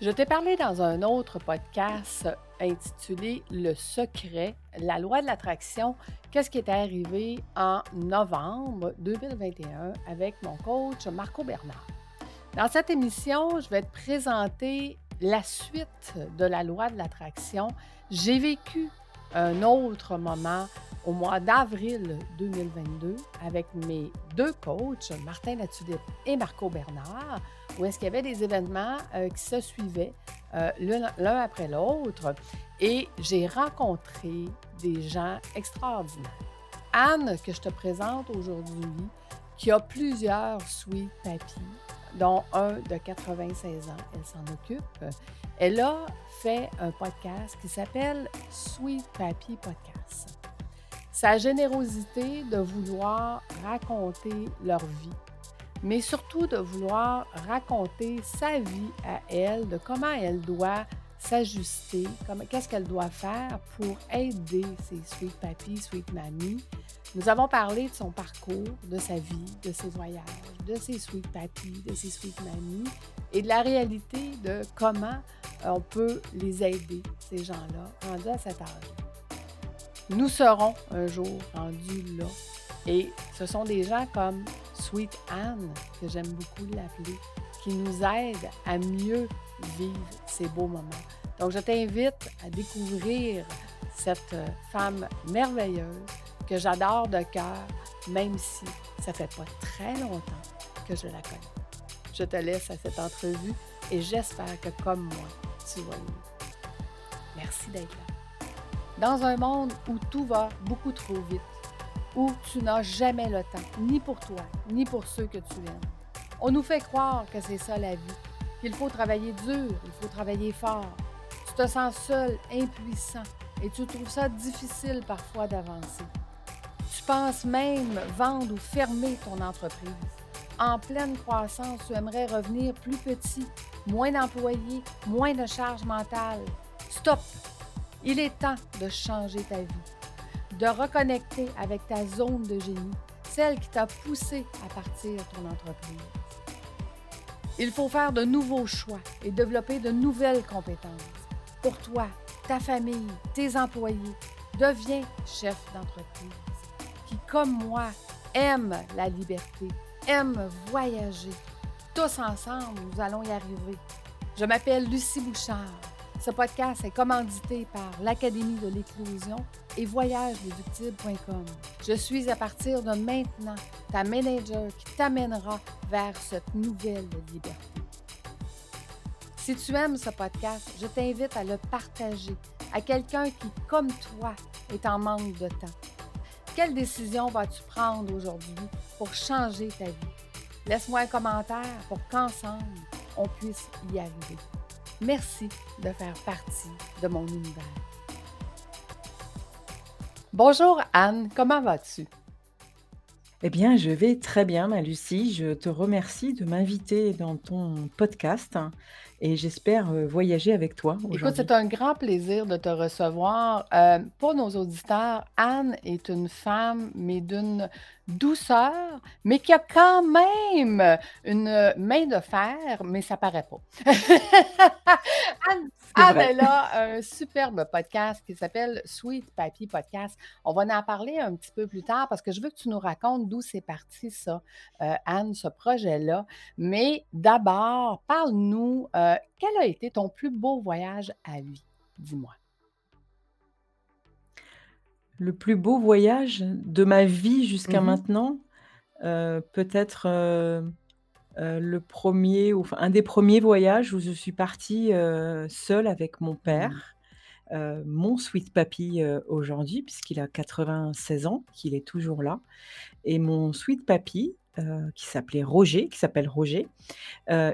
Je t'ai parlé dans un autre podcast intitulé Le secret, la loi de l'attraction, qu'est-ce qui est arrivé en novembre 2021 avec mon coach Marco Bernard? Dans cette émission, je vais te présenter la suite de la loi de l'attraction. J'ai vécu un autre moment au mois d'avril 2022 avec mes deux coachs, Martin Latulippe et Marco Bernard, où est-ce qu'il y avait des événements euh, qui se suivaient euh, l'un après l'autre et j'ai rencontré des gens extraordinaires. Anne, que je te présente aujourd'hui, qui a plusieurs sweet papy, dont un de 96 ans, elle s'en occupe. Elle a fait un podcast qui s'appelle Sweet Papy Podcast. Sa générosité de vouloir raconter leur vie, mais surtout de vouloir raconter sa vie à elle, de comment elle doit s'ajuster, qu'est-ce qu'elle doit faire pour aider ses sweet papy, sweet mamie. Nous avons parlé de son parcours, de sa vie, de ses voyages, de ses sweet papy, de ses sweet mamie et de la réalité de comment on peut les aider, ces gens-là, rendus à cet âge. Nous serons un jour rendus là. Et ce sont des gens comme Sweet Anne, que j'aime beaucoup l'appeler, qui nous aident à mieux vivre ces beaux moments. Donc, je t'invite à découvrir cette femme merveilleuse que j'adore de cœur, même si ça fait pas très longtemps que je la connais. Je te laisse à cette entrevue et j'espère que, comme moi, tu vas Merci d'être là. Dans un monde où tout va beaucoup trop vite, où tu n'as jamais le temps, ni pour toi, ni pour ceux que tu aimes, on nous fait croire que c'est ça la vie, qu'il faut travailler dur, il faut travailler fort. Tu te sens seul, impuissant, et tu trouves ça difficile parfois d'avancer. Tu penses même vendre ou fermer ton entreprise. En pleine croissance, tu aimerais revenir plus petit, moins d'employés, moins de charges mentales. Stop! Il est temps de changer ta vie, de reconnecter avec ta zone de génie, celle qui t'a poussé à partir ton entreprise. Il faut faire de nouveaux choix et développer de nouvelles compétences. Pour toi, ta famille, tes employés, deviens chef d'entreprise qui, comme moi, aime la liberté, aime voyager. Tous ensemble, nous allons y arriver. Je m'appelle Lucie Bouchard. Ce podcast est commandité par l'Académie de l'éclosion et voyagereductible.com. Je suis à partir de maintenant ta manager qui t'amènera vers cette nouvelle liberté. Si tu aimes ce podcast, je t'invite à le partager à quelqu'un qui, comme toi, est en manque de temps. Quelle décision vas-tu prendre aujourd'hui pour changer ta vie? Laisse-moi un commentaire pour qu'ensemble, on puisse y arriver. Merci de faire partie de mon univers. Bonjour Anne, comment vas-tu? Eh bien, je vais très bien, ma Lucie. Je te remercie de m'inviter dans ton podcast et j'espère euh, voyager avec toi Écoute, c'est un grand plaisir de te recevoir. Euh, pour nos auditeurs, Anne est une femme, mais d'une douceur, mais qui a quand même une main de fer, mais ça paraît pas. Anne, elle a un superbe podcast qui s'appelle Sweet Papy Podcast. On va en parler un petit peu plus tard parce que je veux que tu nous racontes d'où c'est parti ça, euh, Anne, ce projet-là. Mais d'abord, parle-nous, euh, quel a été ton plus beau voyage à vie? Dis-moi. Le plus beau voyage de ma vie jusqu'à mmh maintenant, euh, peut-être, euh, euh, le premier ou enfin un des premiers voyages où je suis partie, seule avec mon mmh père, mon sweet papy, aujourd'hui puisqu'il a 96 ans, qu'il est toujours là et mon sweet papy, qui s'appelait Roger, qui s'appelle Roger,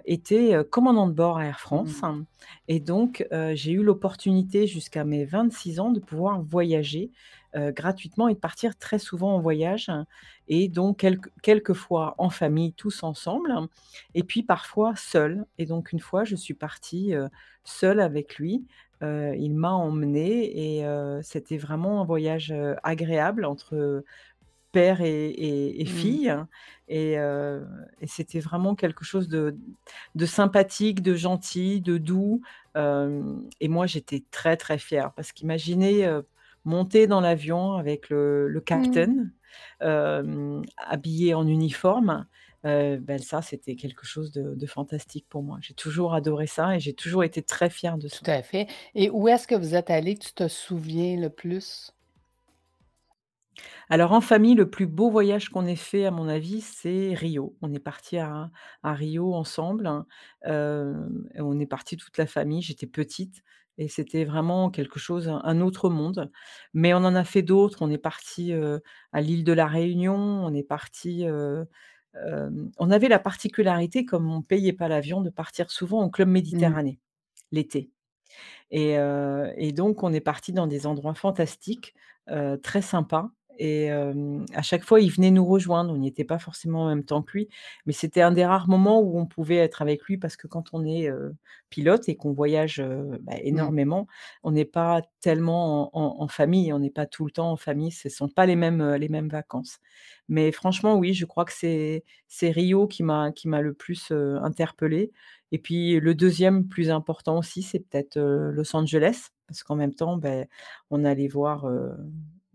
était, commandant de bord à Air France mmh. et donc j'ai eu l'opportunité jusqu'à mes 26 ans de pouvoir voyager gratuitement et de partir très souvent en voyage et donc quelques quelquefois en famille, tous ensemble et puis parfois seul et donc une fois, je suis partie, seule avec lui. il m'a emmenée et c'était vraiment un voyage, agréable entre, père et et et Mmh. fille et heu et c'était vraiment quelque chose de de sympathique, de gentil, de doux, et moi j'étais très, très fière parce qu'imaginer, heu, monter dans l'avion avec le le Mmh. captain, habillé en uniforme, bah, ça c'était quelque chose de de fantastique pour moi. J'ai toujours adoré ça et j'ai toujours été très fière de ça. Tout à fait et où est-ce que vous êtes allés que tu te souviens le plus? Alors en famille, le plus beau voyage qu'on ait fait à mon avis, c'est Rio. On est partis à à Rio ensemble, hem et on est partis toute la famille. J'étais petite et c'était vraiment quelque chose un un autre monde. Mais on en a fait d'autres. On est partis, heu, à l'île de la Réunion, on est partis, heu, hem, on avait la particularité, comme on payait pas l'avion, de partir souvent au club Mmh. Méditerranée, l'été et heu et donc on est partis dans des endroits fantastiques, heu, très sympas et à chaque fois, il venait nous rejoindre. On n'y était pas forcément en même temps que lui, mais c'était un des rares moments où on pouvait être avec lui parce que quand on est, pilote et qu'on voyage, bah, Mmh. énormément, on n'est pas tellement en en en famille, on n'est pas tout le temps en famille, ce sont pas les mêmes, les mêmes vacances. Mais franchement, oui, je crois que c'est Rio qui m'a le plus, interpellée et puis le deuxième plus important aussi, c'est peut-être, Los Angeles parce qu'en même temps, beh, on allait voir,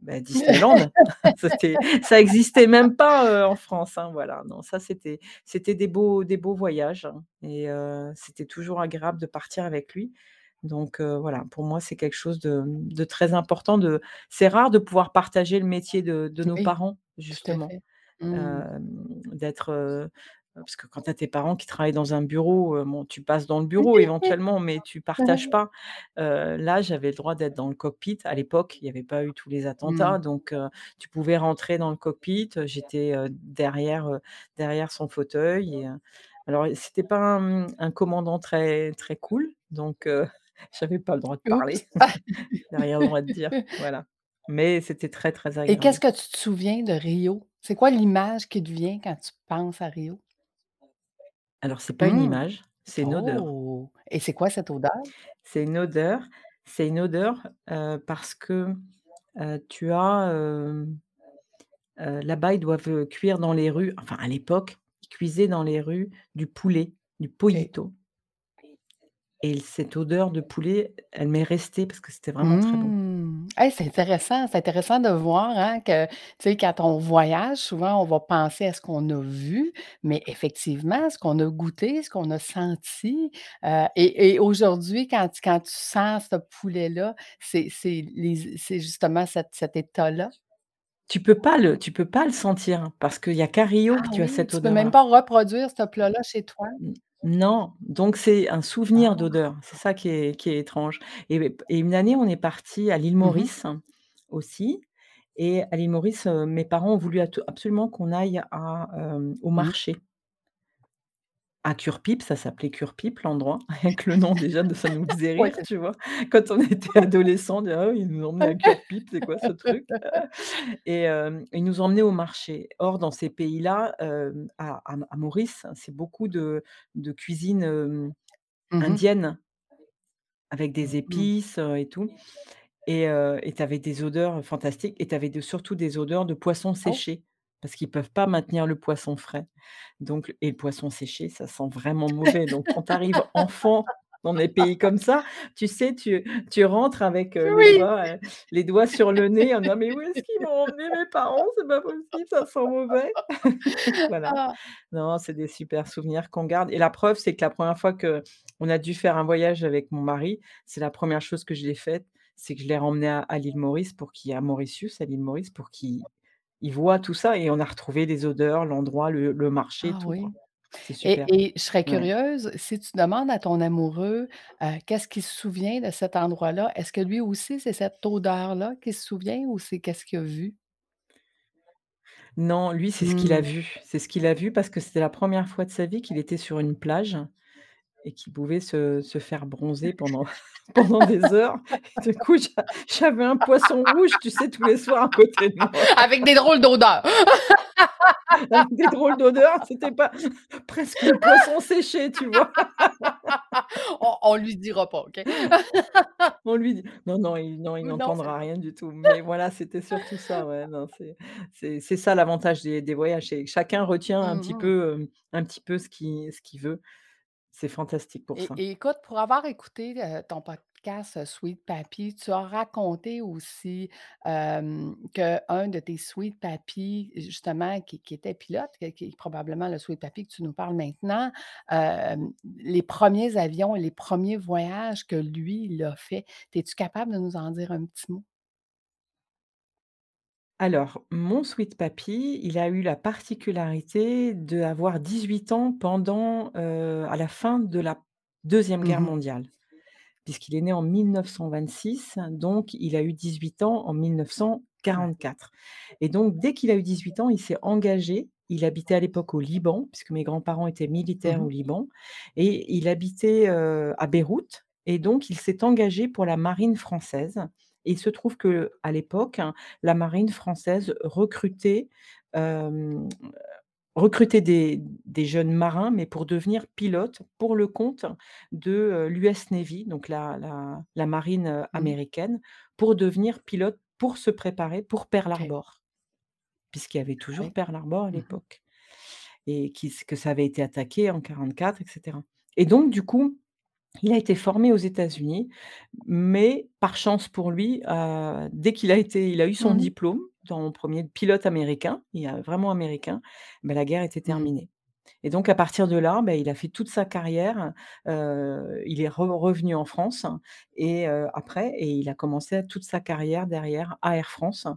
bah, Disneyland. Ça existait même pas, heu, en France, hein, voilà. Non, ça c'était c'était des beaux des beaux voyages hein et heu, c'était toujours agréable de partir avec lui. Donc heu, voilà, pour moi, c'est quelque chose de, de très important de c'est rare de pouvoir partager le métier de de nos Oui, parents, justement. Mmh. D'être, parce que quand tu as tes parents qui travaillent dans un bureau, bon, tu passes dans le bureau éventuellement, mais tu partages pas. Là, j'avais le droit d'être dans le cockpit. À l'époque, il y avait pas eu tous les Mmh. attentats, donc heu, tu pouvais rentrer dans le cockpit, j'étais, derrière, derrière son fauteuil et alors c'était pas un, mmh, un commandant très très cool, donc j'avais pas le droit de parler. J'avais rien le droit de dire, voilà. Mais c'était très, très Et qu'est-ce agréable. que tu te souviens de Rio? C'est quoi l'image qui te vient quand tu penses à Rio? Alors c'est pas une Mmh. image, c'est une odeur. Oh! Et c'est quoi cette odeur? C'est une odeur c'est une odeur, heu, parce que, heu, tu as, hem, heu, là-bas, ils doivent, heu, cuire dans les rues enfin à l'époque, ils cuisaient dans les rues du poulet, du OK. pollito et cette odeur de poulet, elle m'est restée parce que c'était vraiment très bon. Mmh. Hey, c'est intéressant, c'est intéressant de voir, hein, que, tu sais, quand on voyage, souvent, on va penser à ce qu'on a vu, mais effectivement, ce qu'on a goûté, ce qu'on a senti, heu et et aujourd'hui, quand tu quand tu sens ce poulet-là, c'est c'est les c'est justement cet cet état-là? Tu peux pas le tu peux pas le sentir parce qu'il y a qu'à Rio que Ah tu as oui, cette tu peux même odeur-là. pas reproduire ce plat-là chez toi? Non, donc c'est un souvenir Ah! d'odeur. C'est ça qui est qui est étrange et beh et une année, on est partis à l'île Mmh mh. Maurice aussi et à l'île Maurice, heu, mes parents ont voulu absolument qu'on aille à, hem, au Mmh. marché. À Cure-Pipe, ça s'appelait Cure-Pipe l'endroit. Rien que le nom déjà de ça nous faisait Ouais, rire, c'est tu vois? Quand on était adolescents, on dit: «Ah oui, ils nous emmenés à Cure-Pipe, c'est quoi ce truc?» et hem, ils nous emmenés au marché. Or dans ces pays-là, hem, à à à Maurice, c'est beaucoup de de cuisine, hem, Mmh mh. indienne avec des Mmh. épices, heu, et tout et heu et tu avais des odeurs fantastiques et tu avais surtout des odeurs de poissons Oh! séchés parce qu'ils peuvent pas maintenir le poisson frais. Donc et le poisson séché, ça sent vraiment mauvais. Donc quand tu arrives enfant dans des pays comme ça, tu sais, tu tu rentres avec, heu, les doigts, heu, les doigts sur le nez en disant: «Mais où est-ce qu'ils m'ont emmené mes parents? C'est pas possible, ça sent mauvais». Voilà. Ah! Non, c'est des super souvenirs qu'on garde et la preuve, c'est que la première fois qu'on a dû faire un voyage avec mon mari, c'est la première chose que je l'ai faite, c'est que je l'ai remmené à à l'île Maurice pour qu'il à Mauritius, à l'île Maurice, pour qu'il il voit tout ça et on a retrouvé les odeurs, l'endroit, le le marché, Ah tout quoi. oui. C'est Et super. et je serais Ouais. curieuse, si tu demandes à ton amoureux, heu, qu'est-ce qu'il se souvient de cet endroit-là, est-ce que lui aussi, c'est cette odeur-là qu'il se souvient ou c'est qu'est-ce qu'il a vu? Non, lui, c'est ce qu'il a Mmh. vu. C'est ce qu'il a vu parce que c'était la première fois de sa vie qu'il était sur une plage et qu'il pouvait se se faire bronzer pendant pendant des heures et du coup, j'a j'avais un poisson rouge, tu sais, tous les soirs à côté de moi. Avec des drôles d'odeurs! Avec des drôles d'odeurs, c'était pas presque le poisson séché, tu vois? On on lui dira pas, OK? On lui dit non, non, il non, il n'entendra rien du tout. Mais voilà, c'était surtout ça, ouais, c'est ça l'avantage des des voyages, chacun retient un Mmh petit peu, hem, un petit peu ce qu'il ce qu'il veut. C'est fantastique pour Et ça. et écoute, pour avoir écouté, ton podcast, Sweet Papi, tu as raconté aussi, qu'un de tes Sweet Papi, justement, qui qui était pilote, qui qui est probablement le Sweet Papi que tu nous parles maintenant, les premiers avions et les premiers voyages que lui, il a fait, tu es-tu capable de nous en dire un petit mot? Alors, mon Sweet Papi, il a eu la particularité d'avoir 18 ans pendant, heu, à la fin de la 2e Mmh guerre mh. mondiale. Puisqu'il est né en 1926, donc il a eu 18 ans en Ouais. 1944 et donc dès qu'il a eu 18 ans, il s'est engagé. Il habitait à l'époque au Liban, puisque mes grands-parents étaient Mmh militaires au mh. Liban et il habitait, heu, à Beyrouth et donc il s'est engagé pour la marine française et il se trouve qu'à l'époque, la marine française recrutait, des des jeunes marins, mais pour devenir pilotes pour le compte de, l'US Navy, donc la la la marine, Mmh mh. américaine, pour devenir pilote, pour se préparer pour Pearl. Harbor. Puisqu'il y avait Ah toujours oui. Pearl Harbor à Mmh mh. l'époque et qui que ça avait été attaqué en 44 et cetera et donc du coup, il a été formé aux États-Unis, mais par chance pour lui, heu, dès qu'il a été il a eu son Mmh mh. diplôme dans 1er pilote américain, il a vraiment américain, la guerre était Mmh. terminée et donc à partir de là, bah, il a fait toute sa carrière, heu, il est re revenu en France et heu, après et il a commencé toute sa carrière derrière à Air France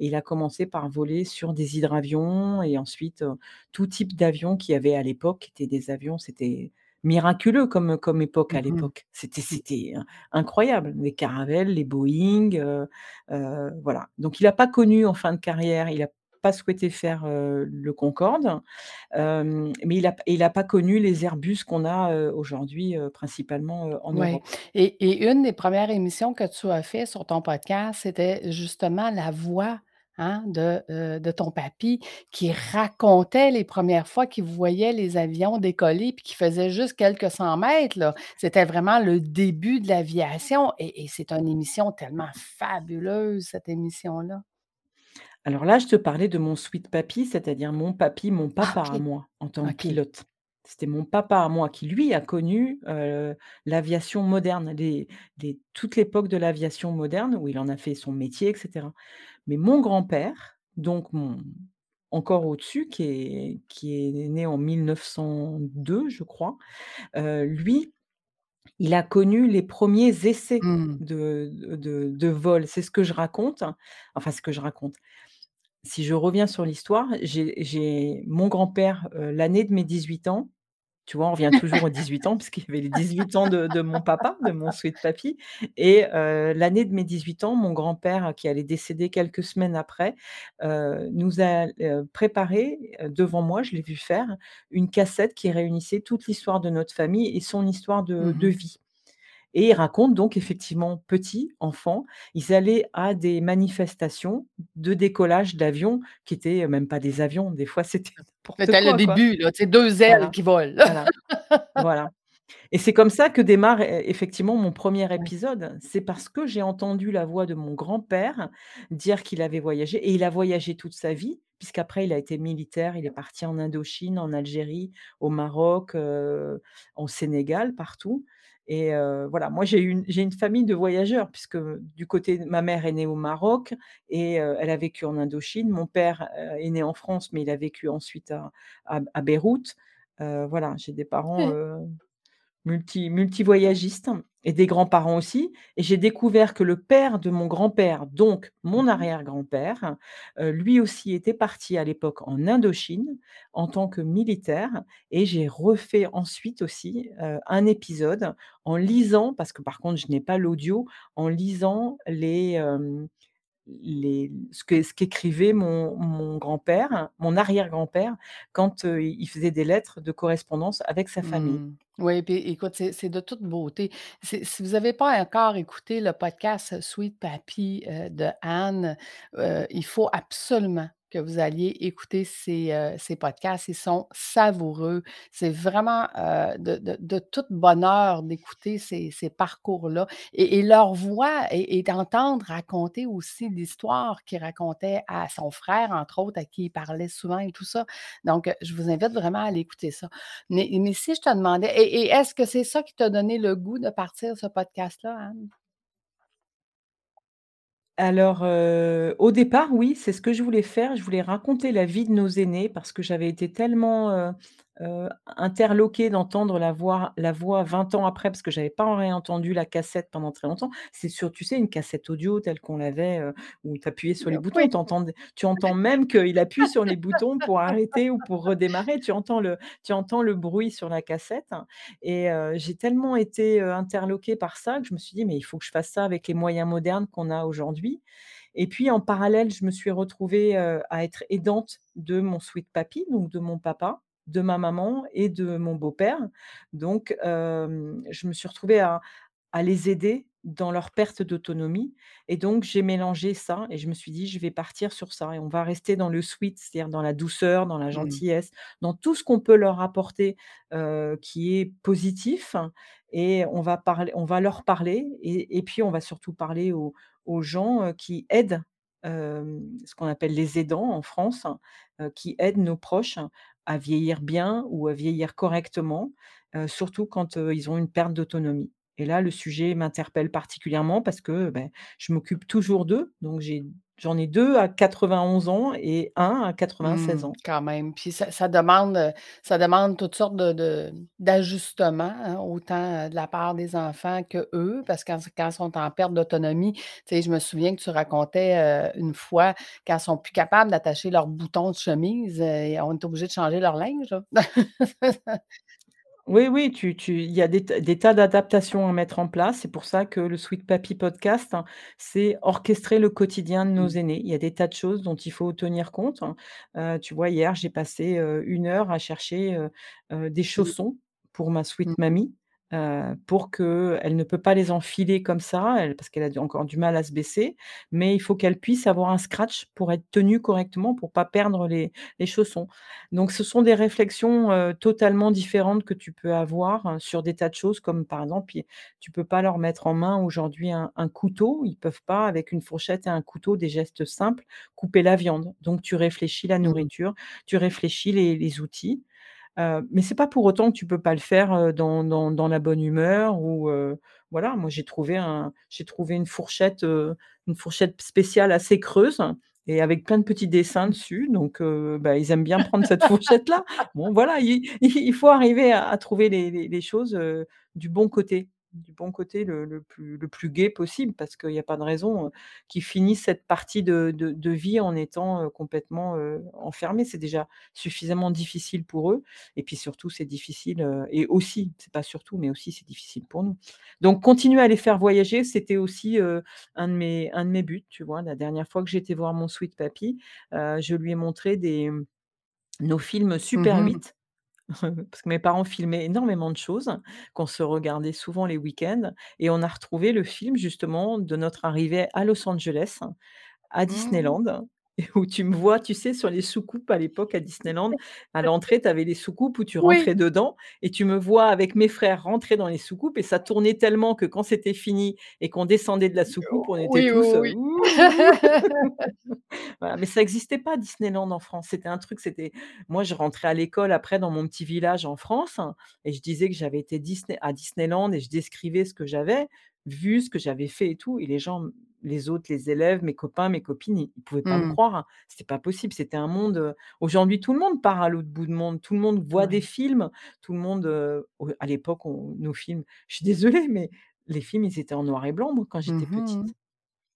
et il a commencé par voler sur des hydravions et ensuite, heu, tout type d'avions qu'il y avait à l'époque, qui étaient des avions c'était miraculeux comme comme époque Mmh à mh. l'époque. C'était Mmh. c'était in incroyable, les Caravelle, les Boeing, heu heu, voilà. Donc il a pas connu en fin de carrière, il a pas souhaité faire, heu, le Concorde, mais il a p il a pas connu les Airbus qu'on a, aujourd'hui, principalement, en Ouais Europe. et et une des 1res émissions que tu as fait sur ton podcast, c'était justement la voix, hein, de, heu, de ton papi qui racontait les 1res fois qu'il voyait les avions décoller puis qui faisait juste quelques 100 mètres, là. C'était vraiment le début de l'aviation et et c'est une émission tellement fabuleuse, cette émission-là. Alors là, je te parlais de mon Sweet Papi, c'est-à-dire mon papi, mon Ah papa à OK. moi, en tant que OK. pilote. C'était mon papa à moi qui lui a connu, l'aviation moderne, les les toute l'époque de l'aviation moderne où il en a fait son métier et cetera. Mais mon grand-père, donc mon encore au-dessus, qui est qui est né en 1902, je crois, lui, il a connu les 1ers essais Mmh. de de de vol. C'est ce que je raconte, enfin ce que je raconte. Si je reviens sur l'histoire, j'ai mon grand-père, l'année de mes 18 ans, tu vois? On revient toujours aux 18 ans puisqu'il y avait les 18 ans de de mon papa, de mon Sweet Papi et l'année de mes 18 ans, mon grand-père qui allait décéder quelques semaines après, nous a, préparé, devant moi, je l'ai vu faire, une cassette qui réunissait toute l'histoire de notre famille et son histoire de Mmh de vie et il raconte donc effectivement, petit, enfant, ils allaient à des manifestations de décollage d'avions qui étaient même pas des avions, des fois c'était n'importe le début, sais, 2 ailes Voilà, qui volent. voilà, voilà et c'est comme ça que démarre e effectivement mon 1er Ouais. épisode. C'est parce que j'ai entendu la voix de mon grand-père dire qu'il avait voyagé et il a voyagé toute sa vie puisqu'après il a été militaire, il est parti en Indochine, en Algérie, au Maroc, heu, au Sénégal, partout et voilà. Moi, j'ai une j'ai une famille de voyageurs puisque du côté de ma mère est née au Maroc et elle a vécu en Indochine. Mon père, est né en France, mais il a vécu ensuite à à à Beyrouth. Voilà, j'ai des parents, multi multi-voyagistes et des grands-parents aussi et j'ai découvert que le père de mon grand-père, donc Mmh mon mh. arrière-grand-père, heu, lui aussi était parti à l'époque en Indochine en tant que militaire et j'ai refait ensuite aussi, heu, un épisode en lisant, parce que par contre je n'ai pas l'audio, en lisant les, hem, ce que ce qu'écrivait mon mon grand-père, mon arrière-grand-père quand, il faisait des lettres de correspondance avec sa famille. Mmh. Oui, puis écoute, c'est de toute beauté. Si vous avez pas encore écouté le podcast Sweet heu, de Anne, il faut absolument que vous alliez écouter ces, heu, ces podcasts. Ils sont savoureux. C'est vraiment, heu, de de de bonheur d'écouter ces ces parcours-là et leur voix et d'entendre raconter aussi l'histoire qu'il racontait à son frère, entre autres, à qui il parlait souvent et tout ça. Donc, je vous invite vraiment à aller écouter ça. Mais mais si je te demandais et est-ce que c'est ça qui t'a donné le goût de partir ce podcast-là, Anne? Alors, heu, au départ, oui, c'est ce que je voulais faire. Je voulais raconter la vie de nos aînés parce que j'avais été tellement, heu heu, interloquée d'entendre la voix la voix 20 ans après, parce que j'avais pas réentendu la cassette pendant très longtemps. C'est sur, tu sais, une cassette audio telle qu'on l'avait, heu, où tu appuyais sur les oui. boutons. Tu entends tu entends même qu'il appuie sur les boutons pour arrêter ou pour redémarrer. Tu entends le tu entends le bruit sur la cassette et heu, j'ai tellement été, heu, interloquée par ça que je me suis dit: «Mais il faut que je fasse ça avec les moyens modernes qu'on a aujourd'hui» et puis en parallèle, je me suis retrouvée, à être aidante de mon sweet papy, donc de mon papa, de ma maman et de mon beau-père. Donc je me suis retrouvée à à les aider dans leur perte d'autonomie et donc j'ai mélangé ça et je me suis dit: «Je vais partir sur ça et on va rester dans le sweet», c'est-à-dire dans la douceur, dans la Mmh. gentillesse, dans tout ce qu'on peut leur apporter, qui est positif et on va parler on va leur parler et et puis on va surtout parler aux aux gens, qui aident, ce qu'on appelle les aidants en France, heu, qui aident nos proches à vieillir bien ou à vieillir correctement, surtout quand, ils ont une perte d'autonomie et là, le sujet m'interpelle particulièrement parce que, beh, je m'occupe toujours d'eux, donc j'ai j'en ai 2 à 91 ans et un à 96 Mmh, ans. quand même. Puis ça ça demande, heu, ça demande toutes sortes de de d'ajustements, hein, autant, heu, de la part des enfants qu'eux, parce que quand quand ils sont en perte d'autonomie, tu sais, je me souviens que tu racontais, heu, une fois, quand ils sont plus capables d'attacher leurs boutons de chemise, heu, on est obligé de changer leur linge. Oui, oui, tu tu il y a des tas des tas d'adaptations à mettre en place. C'est pour ça que le Sweet Papy Podcast, hein, c'est orchestrer le quotidien de nos Mmh. aînés. Il y a des tas de choses dont il faut tenir compte. Heu, tu vois, hier, j'ai passé, 1 heure à chercher, des Mmh. chaussons pour ma sweet Mmh mamie, heu, pour qu'elle ne peut pas les enfiler comme ça, elle parce qu'elle a encore du mal à se baisser, mais il faut qu'elle puisse avoir un scratch pour être tenue correctement, pour pas perdre les les chaussons. Donc ce sont des réflexions, heu, totalement différentes que tu peux avoir, heu, sur des tas de choses comme par exemple, tu peux pas leur mettre en main aujourd'hui un un couteau, ils peuvent pas avec une fourchette et un couteau, des gestes simples, couper la viande. Donc tu réfléchis la Mmh. nourriture, tu réfléchis les les outils, mais c'est pas pour autant que tu peux pas le faire, dans dans dans la bonne humeur ou voilà. Moi, j'ai trouvé un j'ai trouvé une fourchette, une fourchette spéciale assez creuse et avec plein de petits dessins dessus, donc bah, ils aiment bien prendre cette fourchette-là. Bon voilà, il faut arriver à à trouver les les les choses, du bon côté du bon côté le le plus le plus gai possible parce qu'il y a pas de raison, heu, qu'ils finissent cette partie de de de vie en étant, heu, complètement, heu, enfermés. C'est déjà suffisamment difficile pour eux et puis surtout c'est difficile, et aussi, c'est pas surtout, mais aussi c'est difficile pour nous. Donc continuer à les faire voyager, c'était aussi, un de mes un de mes buts, tu vois? La dernière fois que été voir mon sweet papy, je lui ai montré des, nos films Mmh Super mh. 8 parce que mes parents filmaient énormément de choses, qu'on se regardait souvent les week-ends et on a retrouvé le film justement de notre arrivée à Los Angeles, à Mmh. Disneyland où tu me vois, tu sais, sur les soucoupes à l'époque à Disneyland, à l'entrée, tu avais les soucoupes où tu Oui. rentrais dedans et tu me vois avec mes frères rentrer dans les soucoupes et ça tournait tellement que quand c'était fini et qu'on descendait de la soucoupe, on était Oui, tous, mais ça existait pas Disneyland en France. C'était un truc, c'était moi, je rentrais à l'école après dans mon petit village en France et je disais que j'avais été Disney à Disneyland et je décrivais ce que j'avais vu, ce que j'avais fait et tout et les gens, les autres, les élèves, mes copains, mes copines, ils ils pouvaient pas me Mmh. croire. C'était pas possible, c'était un monde, aujourd'hui tout le monde part à l'autre bout du monde, tout le monde voit des films, tout le monde, à l'époque, on nos films je suis désolée, mais les films, ils étaient en noir et blanc, moi, quand Mmh j'étais petite. mh.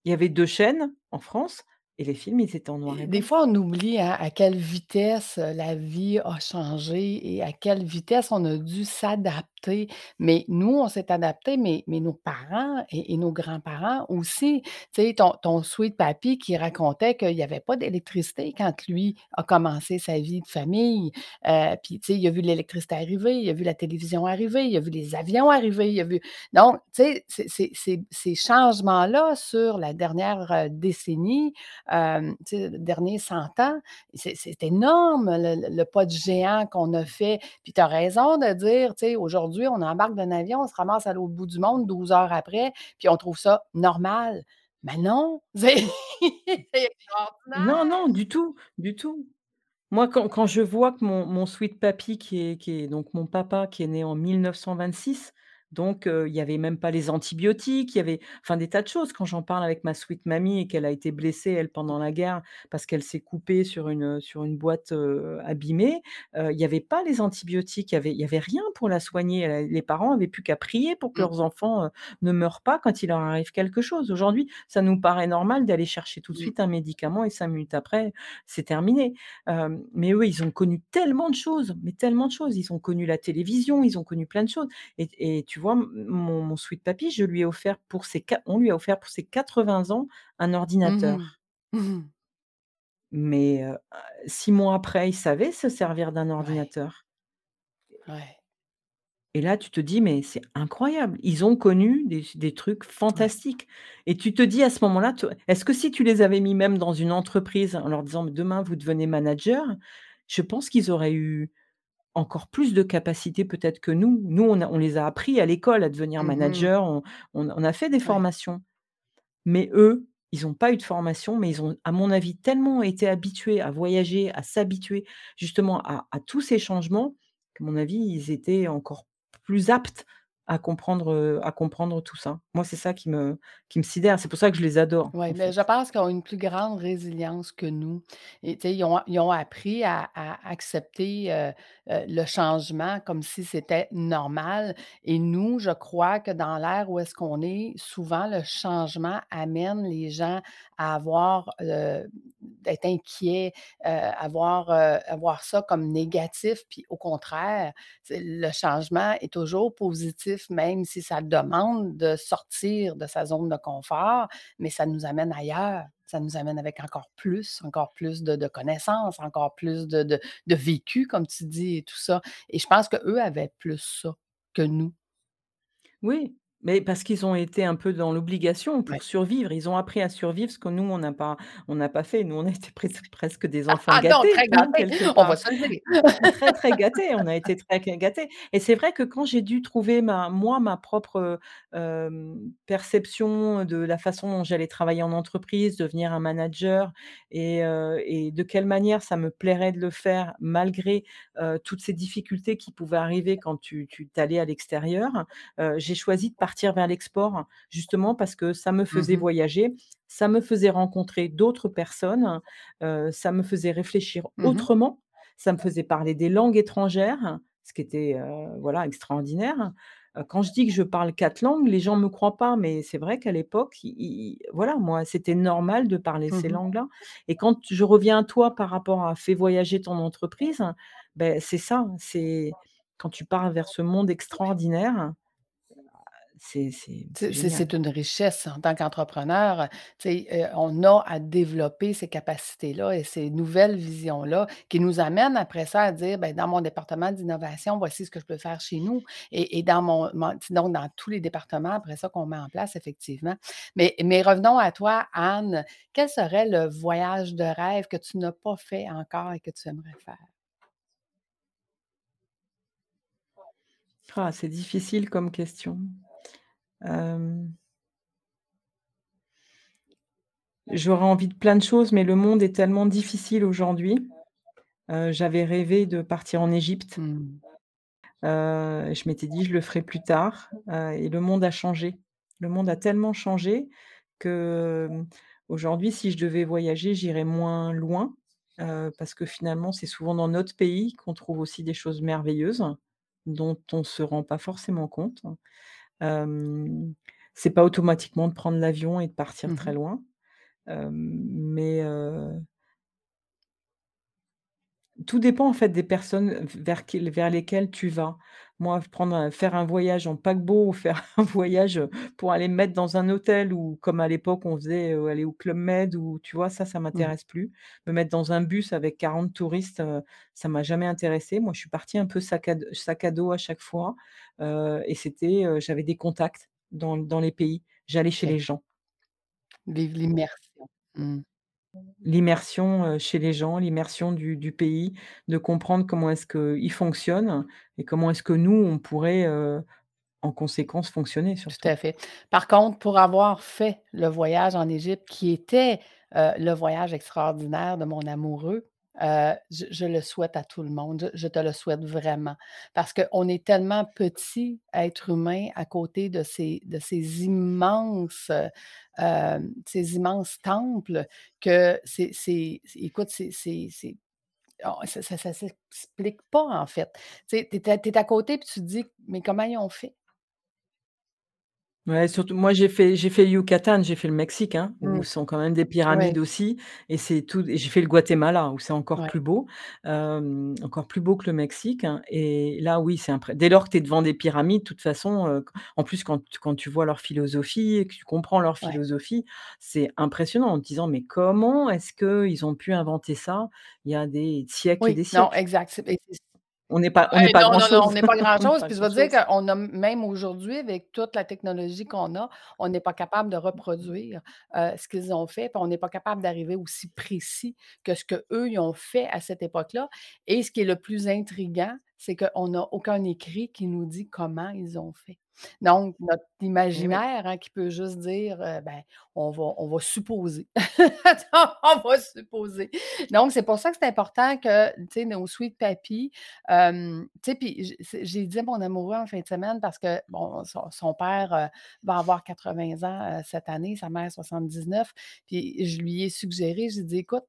Il y avait 2 chaînes en France et les films, ils étaient en noir Et et des blanc. fois, on oublie, hein, à quelle vitesse, heu, la vie a changé et à quelle vitesse on a dû s'adapter. Mais nous, on s'est adaptés, mais mais nos parents et et nos grands-parents aussi. Tu sais, ton ton sweet papy qui racontait qu'il y avait pas d'électricité quand lui a commencé sa vie de famille. Heu, puis, tu sais, il a vu l'électricité arriver, il a vu la télévision arriver, il a vu les avions arriver, il a vu donc, tu sais, ces changements-là sur la dernière, heu, décennie, sais, derniers 100 ans. C'est énorme le pas de géant qu'on a fait. Puis tu as raison de dire, tu sais, aujourd'hui, on embarque d'un avion, on se ramasse à l'autre bout du monde 12 heures après, puis on trouve ça normal. Mais non, c'est Non, non, du tout, du tout. Moi, quand quand je vois que mon mon sweet papy qui est qui est donc mon papa qui est né en 1926, donc heu, il y avait même pas les antibiotiques, il y avait enfin des tas de choses. Quand j'en parle avec ma sweet mamie et qu'elle a été blessée, elle, pendant la guerre, parce qu'elle s'est coupée sur une, heu, sur une boîte, heu, abîmée, heu, il y avait pas les antibiotiques, il y avait il y avait rien pour la soigner. Elle a les parents avaient plus qu'à prier pour que Mmh. leurs enfants, heu, ne meurent pas quand il leur arrive quelque chose. Aujourd'hui, ça nous paraît normal d'aller chercher tout de Mmh. suite un médicament et 5 minutes après, c'est terminé. Hem, mais eux, ils ont connu tellement de choses, mais tellement de choses. Ils ont connu la télévision, ils ont connu plein de choses et et tu vois, mon mon sweet papy, je lui ai offert pour ses qua on lui a offert pour ses 80 ans un Mmh ordinateur. Mmh mh. Mais 6 mois après, il savait se servir d'un ordinateur. Ouais. Et là, tu te dis: «Mais c'est incroyable!» Ils ont connu des trucs Ouais. fantastiques et tu te dis à ce moment-là, est-ce que si tu les avais mis même dans une entreprise en leur disant: «Mais demain, vous devenez manager», je pense qu'ils auraient eu encore plus de capacités peut-être que nous. Nous, on a on les a appris à l'école à devenir Mmh mh. manager, on on on a fait des Ouais. formations. Mais eux, ils ont pas eu de formation, mais ils ont, à mon avis, tellement été habitués à voyager, à s'habituer justement à à tous ces changements, qu'à mon avis, ils étaient encore plus aptes à comprendre, à comprendre tout ça. Moi, c'est ça qui me qui me sidère. C'est pour ça que je les adore, en mais je fait. pense qu'ils ont une plus grande résilience que nous et ils ont ils ont appris à à accepter, le changement comme si c'était normal et nous, je crois que dans l'ère où est-ce qu'on est, souvent le changement amène les gens à avoir, heu, d'être inquiets, heu, à voir, heu, à voir ça comme négatif. Puis au contraire, le changement est toujours positif, même si ça demande de sortir de sa zone de confort, mais ça nous amène ailleurs. Ça nous amène avec encore plus, encore plus de connaissances, encore plus de de de vécu, comme tu dis et tout ça et je pense qu'eux avaient plus ça que nous. Oui, mais parce qu'ils ont été un peu dans l'obligation Ouais. pour survivre. Ils ont appris à survivre, ce que nous, on n'a pas on n'a pas fait. Nous, on a été pres presque des enfants Ah non, gâtés, très hein, gâtés, quelque on va part. se le dire. Très, très gâtés, on a été très gâtés et c'est vrai que quand j'ai dû trouver ma moi, ma propre, perception de la façon dont j'allais travailler en entreprise, devenir un manager et et de quelle manière ça me plairait de le faire malgré, toutes ces difficultés qui pouvaient arriver quand tu tu tu allais à l'extérieur, j'ai choisi de partir vers l'export. Justement parce que ça me Mmh faisait voyager, ça me faisait rencontrer d'autres personnes, ça me faisait réfléchir Mmh mh. autrement, ça me faisait parler des langues étrangères, ce qui était, voilà, extraordinaire. Quand je dis que je parle 4 langues, les gens me croient pas, mais c'est vrai qu'à l'époque, voilà, moi, c'était normal de parler Mmh ces langues-là et quand je reviens à toi par rapport à «fais voyager ton entreprise», beh, c'est ça, c'est quand tu pars vers ce monde extraordinaire, c'est une richesse en tant qu'entrepreneur, on a à développer ces capacités-là et ces nouvelles visions-là qui nous amènent après ça à dire: «Beh, dans mon département d'innovation, voici ce que je peux faire chez nous» et et dans mon mon sinon dans tous les départements après ça qu'on met en place effectivement. Mais mais revenons à toi, Anne. Quel serait le voyage de rêve que tu n'as pas fait encore et que tu aimerais faire? Ah, c'est difficile comme question. Hem j'aurais envie de plein de choses, mais le monde est tellement difficile aujourd'hui. Heu, j'avais rêvé de partir en Égypte. Mmh. Heu, je m'étais dit: «Je le ferai plus tard», heu et le monde a changé. Le monde a tellement changé que, hem, aujourd'hui, si je devais voyager, j'irais moins loin, heu, parce que finalement, c'est souvent dans notre pays qu'on trouve aussi des choses merveilleuses, dont on se rend pas forcément compte. C'est pas automatiquement de prendre l'avion et de partir Mmh très loin, mais tout dépend en fait des personnes vers lesquelles tu vas. Moi, prendre un faire un voyage en paquebot ou faire un voyage, heu, pour aller me mettre dans un hôtel ou comme à l'époque on faisait, heu, aller au Club Med ou tu vois? Ça, ça Mmh. m'intéresse plus. Me mettre dans un bus avec 40 touristes, heu, ça m'a jamais intéressée. Moi, je suis partie un peu sac à d sac à dos à chaque fois, heu et c'était, heu, j'avais des contacts dans dans les pays. J'allais chez OK. les gens. Vivre l'immersion. Mmh. L'immersion, heu, chez les gens, l'immersion du du pays, de comprendre comment est-ce qu'il fonctionne et comment est-ce que nous, on pourrait, heu, en conséquence, fonctionner Tout surtout. à fait. Par contre, pour avoir fait le voyage en Égypte qui était, heu, le voyage extraordinaire de mon amoureux, heu, je le souhaite à tout le monde. Je te le souhaite vraiment parce qu'on est tellement petits êtres humains à côté de ces de ces immenses, heu, hem, ces immenses temples que c'est écoute, c'est oh, ça ça s'explique pas, en fait. Tu es à côté puis tu te dis: «Mais comment ils ont fait?» Ouais, surtout moi j'ai fait j'ai fait Yucatan, j'ai fait le Mexique, hein, où Mmh. sont quand même des Ouais. pyramides aussi et c'est tout et j'ai fait le Guatemala où c'est encore Ouais. plus beau, hem, encore plus beau que le Mexique et là, oui, c'est impré dès lors que tu es devant des pyramides, de toute façon, heu, q en plus quand t quand tu vois leur philosophie et que tu comprends leur Ouais. philosophie, c'est impressionnant en te disant: «Mais comment est-ce qu'ils ont pu inventer ça, il y a des siècles et Oui, des non, siècles?» exact, c'est c'est On n'est pas on n'est ouais, pas non, grand non, non, on n'est pas grand-chose, puis je te dire qu'on a même aujourd'hui, avec toute la technologie qu'on a, on n'est pas capable de reproduire, heu, ce qu'ils ont fait, puis on n'est pas capable d'arriver aussi précis que ce qu'eux, ils ont fait à cette époque-là. Et ce qui est le plus intriguant, c'est qu'on n'a aucun écrit qui nous dit comment ils ont fait. Donc notre Eh imaginaire, hein, qui peut juste dire, heu, ben, on va on va supposer. On va supposer. Donc c'est pour ça que c'est important que, tu sais, nos sweet papys, hem, tu sais, puis j'ai dit à mon amoureux en fin de semaine parce que, bon, son son père, heu, va avoir 80 ans, heu, cette année, sa mère 79, puis je lui ai suggéré, j'ai dit: «Écoute,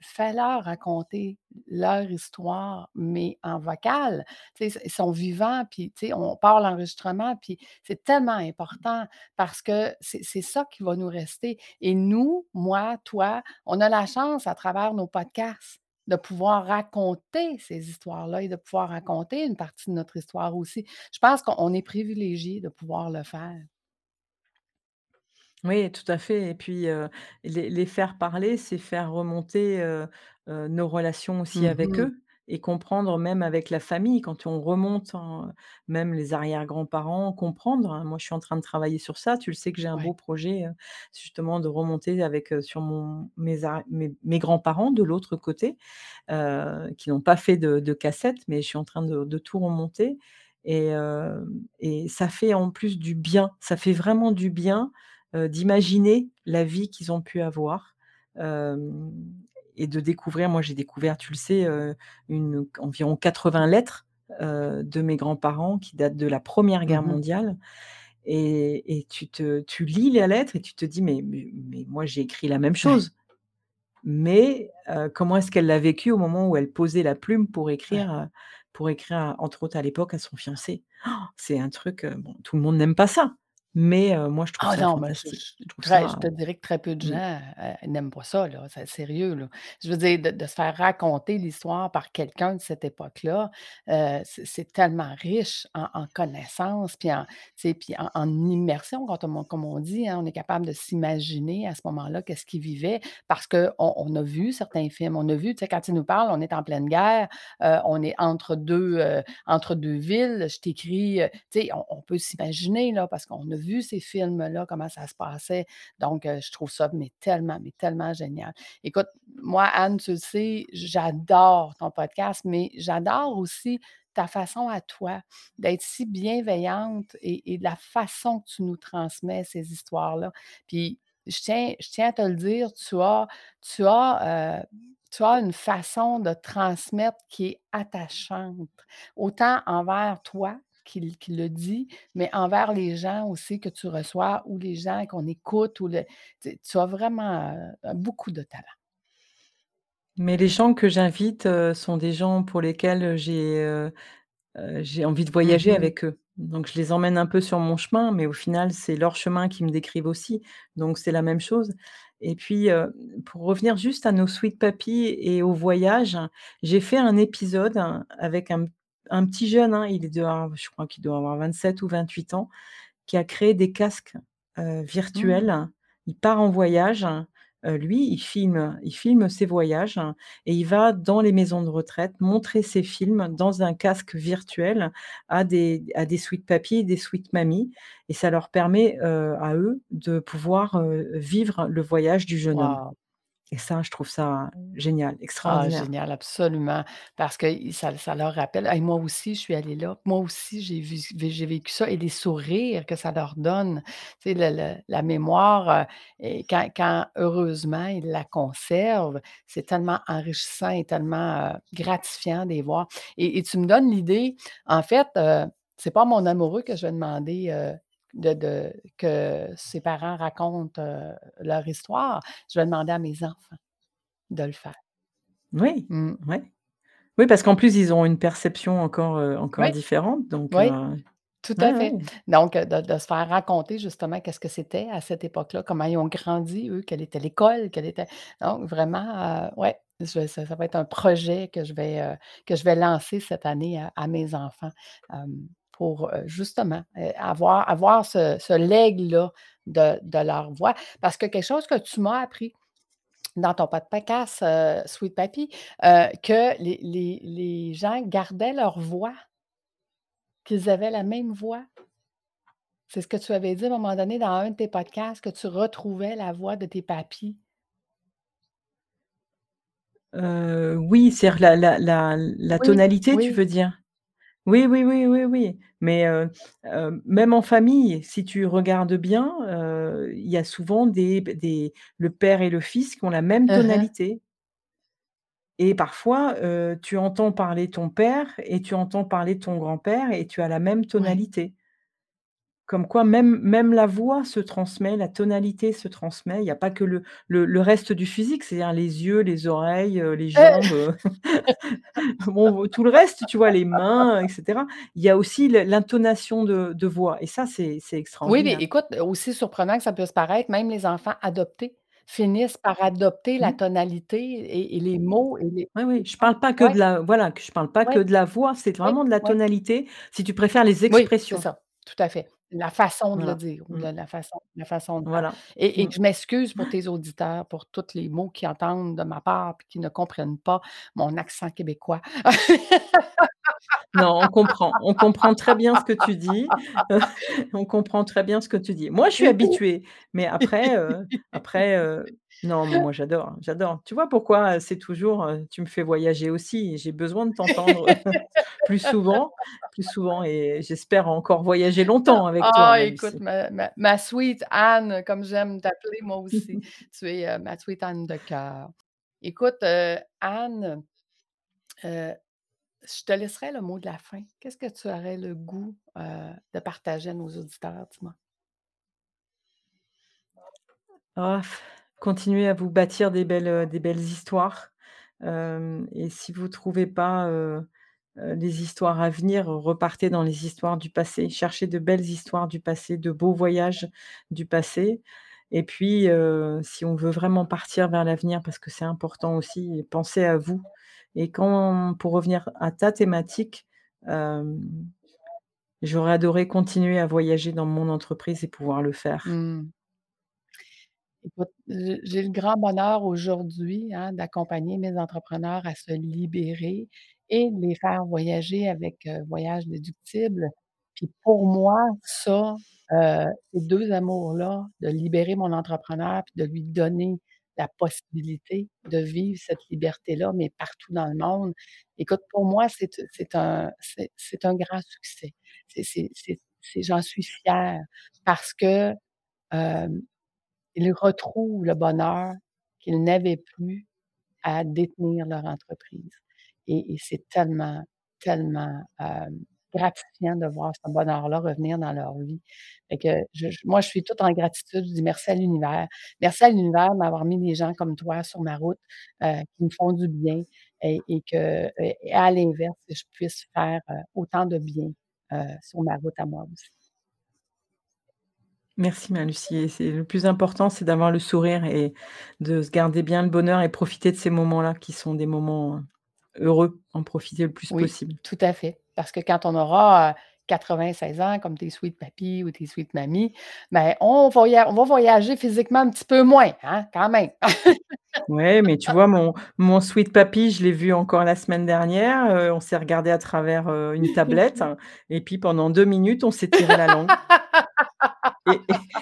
fais-leur raconter leur histoire, mais en vocal». Ils sont vivants, puis on part l'enregistrement, puis c'est tellement important parce que c'est ça qui va nous rester et nous, moi, toi, on a la chance à travers nos podcasts de pouvoir raconter ces histoires-là et de pouvoir raconter une partie de notre histoire aussi. Je pense qu'on on est privilégiés de pouvoir le faire. Oui, tout à fait et puis, heu, les les faire parler, c'est faire remonter, heu heu, nos relations aussi Mmh avec mh. eux et comprendre même avec la famille quand on remonte en même les arrière-grands-parents, comprendre, hein. Moi, je suis en train de travailler sur ça. Tu le sais que j'ai un Ouais. beau projet, heu, justement de remonter avec, heu, sur mon mes ar mes mes grands-parents de l'autre côté, heu, qui n'ont pas fait de de cassettes, mais je suis en train de de tout remonter et hem et ça fait en plus du bien. Ça fait vraiment du bien, d'imaginer la vie qu'ils ont pu avoir, et de découvrir moi, j'ai découvert, tu le sais, une environ 80 lettres, de mes grands-parents qui datent de la 1re Mmh guerre mondiale et et tu te tu lis la lettre et tu te dis: «Mais mais mais moi, j'ai écrit la même Ouais. chose, mais comment est-ce qu'elle l'a vécu au moment où elle posait la plume pour écrire, pour écrire, entre autres, à l'époque, à son fiancé?» C'est un truc, bon, tout le monde n'aime pas ça, mais heu, moi, je trouve Ah ça non, mais je fantastique. je Je trouve très je ça, te dirais que très peu de mmh gens, heu, n'aiment pas ça, là, c'est sérieux, là. Je veux dire de de se faire raconter l'histoire par quelqu'un de cette époque-là, heu, c'est c'est tellement riche en en connaissances puis en tu sais, puis en en immersion quand on comme on dit, hein, on est capable de s'imaginer à ce moment-là qu'est-ce qu'ils vivaient parce qu'on on a vu certains films, on a vu, tu sais, quand ils nous parlent, on est en pleine guerre, heu, on est entre 2, heu, entre 2 villes. Je t'écris, heu, tu sais, on on peut s'imaginer, là, parce qu'on a vu ces films-là, comment ça se passait, donc heu, je trouve ça, mais tellement, mais tellement génial. Écoute, moi, Anne, tu le sais, j'adore ton podcast, mais j'adore aussi ta façon à toi d'être si bienveillante et la façon que tu nous transmets ces histoires-là. Puis je tiens je tiens à te le dire, tu as tu as, heu, tu as une façon de transmettre qui est attachante, autant envers toi qui qui le dis, mais envers les gens aussi que tu reçois ou les gens qu'on écoute ou le tu as vraiment, heu, beaucoup de talent. Mais les gens que j'invite, heu, sont des gens pour lesquels j'ai, j'ai envie de voyager mh. avec eux. Donc je les emmène un peu sur mon chemin, mais au final, c'est leur chemin qu'ils me décrivent aussi, donc c'est la même chose et puis, pour revenir juste à nos sweet papys et au voyage, j'ai fait un épisode avec un un petit jeune, hein, il doit avoir je crois qu'il doit avoir 27 ou 28 ans, qui a créé des casques, Mmh. virtuels. Il part en voyage, lui, il filme il filme ses voyages et il va dans les maisons de retraite montrer ses films dans un casque virtuel à des à des sweet et des sweet mamies et ça leur permet, à eux de pouvoir, vivre le voyage du jeune homme. Et ça, je trouve ça génial, Ah extraordinaire. génial, absolument, parce que ça ça leur rappelle hey, moi aussi je suis allée là, moi aussi j'ai vu j'ai vécu ça et les sourires que ça leur donne. Tu sais, le le la mémoire, heu et quand quand heureusement ils la conservent, c'est tellement enrichissant et tellement, gratifiant de les voir et et tu me donnes l'idée, en fait, heu, c'est pas à mon amoureux que je vais demander, heu, de de que ses parents racontent, leur histoire, je vais demander à mes enfants de le faire. Oui, Mmh. ouais. Oui, parce qu'en plus, ils ont une perception encore, encore Oui, différente donc oui, tout à fait. Donc de de se faire raconter justement qu'est-ce que c'était à cette époque-là, comment ils ont grandi eux, quelle était l'école, quelle était donc vraiment, heu, ouais, je ça ça va être un projet que je vais, que je vais lancer cette année à à mes enfants, pour, justement, avoir avoir ce ce legs-là de de leur voix. Parce que quelque chose que tu m'as appris dans ton podcast, heu, Sweet Papi, que les les les gens gardaient leur voix. Qu'ils avaient la même voix. C'est ce que tu avais dit à un moment donné dans un de tes podcasts, que tu retrouvais la voix de tes papis. Oui, c'est-à-dire la la la la Oui, tonalité, tu veux dire? Oui, oui, oui, oui, oui, mais heu heu, même en famille, si tu regardes bien, heu, il y a souvent des b des le père et le fils qui ont la même hein. tonalité. Et parfois, heu, tu entends parler ton père et tu entends parler ton grand-père et tu as la même Ouais. tonalité. Comme quoi même même la voix se transmet, la tonalité se transmet, il y a pas que le le le reste du physique, c'est-à-dire les yeux, les oreilles, heu, les jambes, heu, bon, tout le reste, tu vois? Les mains et cetera. Il y a aussi l'intonation de de voix et ça, c'est c'est Oui, mais extraordinaire. écoute, aussi surprenant que ça puisse paraître, même les enfants adoptés finissent par adopter la Mmh. tonalité et et les mots et les Oui, oui, je parle pas que ouais. de la voilà, je parle pas que de la voix, c'est vraiment de la tonalité, si tu préfères les Oui, c'est expressions. ça, tout à fait. La façon de le Voilà, dire ou mmh. la la façon la façon de faire Voilà, et et mmh. je m'excuse pour tes auditeurs, pour toutes les mots qu'ils entendent de ma part puis qui ne comprennent pas mon accent québécois. Non, on comprend, on comprend très bien ce que tu dis, on comprend très bien ce que tu dis. Moi, je suis habituée, mais après, heu, après, heu, non, mais moi j'adore, j'adore. Tu vois pourquoi, heu, c'est toujours, tu me fais voyager aussi? J'ai besoin de t'entendre plus souvent plus souvent et j'espère encore voyager longtemps avec toi, Ah écoute, ma ma ma sweet Anne, comme j'aime t'appeler moi aussi. Tu es, ma sweet Anne de cœur. Écoute, Anne, je te laisserai le mot de la fin. Qu'est-ce que tu aurais le goût, heu, de partager à nos auditeurs, dis-moi? Ah, continuez à vous bâtir des belles, belles histoires, hem et si vous trouvez pas, heu, les histoires à venir, repartez dans les histoires du passé. Cherchez de belles histoires du passé, de beaux voyages du passé et puis, si on veut vraiment partir vers l'avenir, parce que c'est important aussi, pensez à vous et quand pour revenir à ta thématique, j'aurais adoré continuer à voyager dans mon entreprise et pouvoir le faire. Mmh. J'ai le grand bonheur aujourd'hui, hein, d'accompagner mes entrepreneurs à se libérer et de les faire voyager avec, Voyage Déductible. Puis pour moi, ça, heu, ces 2 amours-là, de libérer mon entrepreneur puis de lui donner la possibilité de vivre cette liberté-là, mais partout dans le monde. Écoute, pour moi, c'est un un grand succès. J'en suis fière parce que, retrouvent le bonheur qu'ils n'avaient plus à détenir leur entreprise et c'est tellement, tellement, gratifiant de voir ce bonheur-là revenir dans leur vie. Fait que je moi, je suis toute en gratitude, je dis: «Merci à l'univers». Merci à l'univers de m'avoir mis des gens comme toi sur ma route, heu, qui me font du bien et et que et à l'inverse, que je puisse faire, heu, autant de bien, heu, sur ma route à moi aussi. Merci ma Lucie c'est le plus important, c'est d'avoir le sourire et de se garder bien le bonheur et profiter de ces moments-là qui sont des moments, heu, heureux, en profiter le plus Oui, possible. tout à fait. Parce que quand on aura, heu, 96 ans comme tes sweet papis ou tes sweet mamies, ben, on on va voyager physiquement un petit peu moins, hein, quand même. Ouais, mais tu vois mon mon sweet papi, je l'ai vu encore la semaine dernière, on s'est regardé à travers, une tablette et puis pendant 2 minutes, on s'est tiré la langue.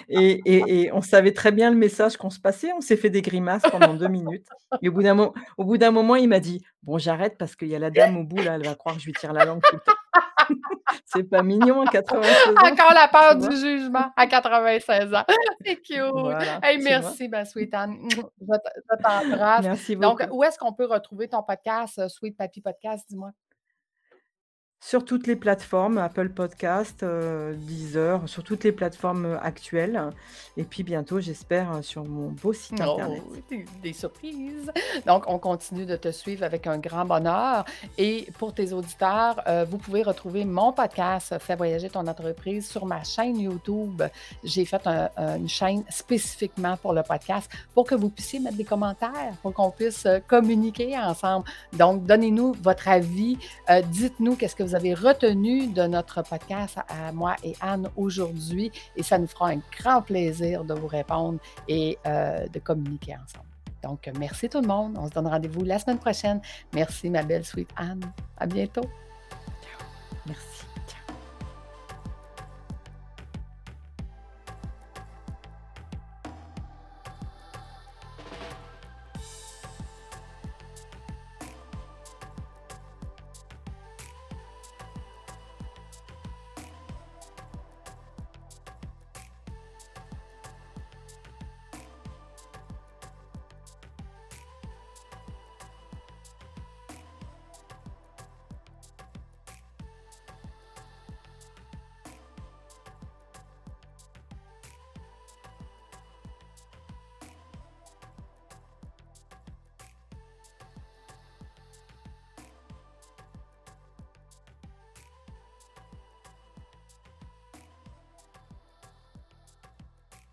Et et et on savait très bien le message qu'on se passait. On s'est fait des grimaces pendant 2 minutes et au bout d'un mo moment, il m'a dit: «Bon, j'arrête parce qu'il y a la dame au bout là, elle va croire que je lui tire la langue tout le temps». C'est pas mignon à 96 ans, Encore la peur du jugement à 96 ans. C'est cute. Voilà, Hey, merci ma sweet Anne. Je te je t'embrasse. Merci Donc, beaucoup. où est-ce qu'on peut retrouver ton podcast, heu, Sweet Papi Podcast, dis-moi? Sur toutes les plateformes, Apple Podcast, heu, Deezer, sur toutes les plateformes, actuelles et puis bientôt, j'espère, heu, sur mon beau site Oh, internet. des des surprises! Donc, on continue de te suivre avec un grand bonheur et pour tes auditeurs, heu, vous pouvez retrouver mon podcast «Fais voyager ton entreprise» sur ma chaîne YouTube. J'ai fait un un une chaîne spécifiquement pour le podcast pour que vous puissiez mettre des commentaires, pour qu'on puisse, communiquer ensemble. Donc, donnez-nous votre avis, dites-nous qu'est-ce que vous avez retenu de notre podcast à moi et Anne aujourd'hui et ça nous fera un grand plaisir de vous répondre et heu, de communiquer ensemble. Donc, merci tout le monde. On se donne rendez-vous la semaine prochaine. Merci ma belle sweet Anne. À bientôt. Merci.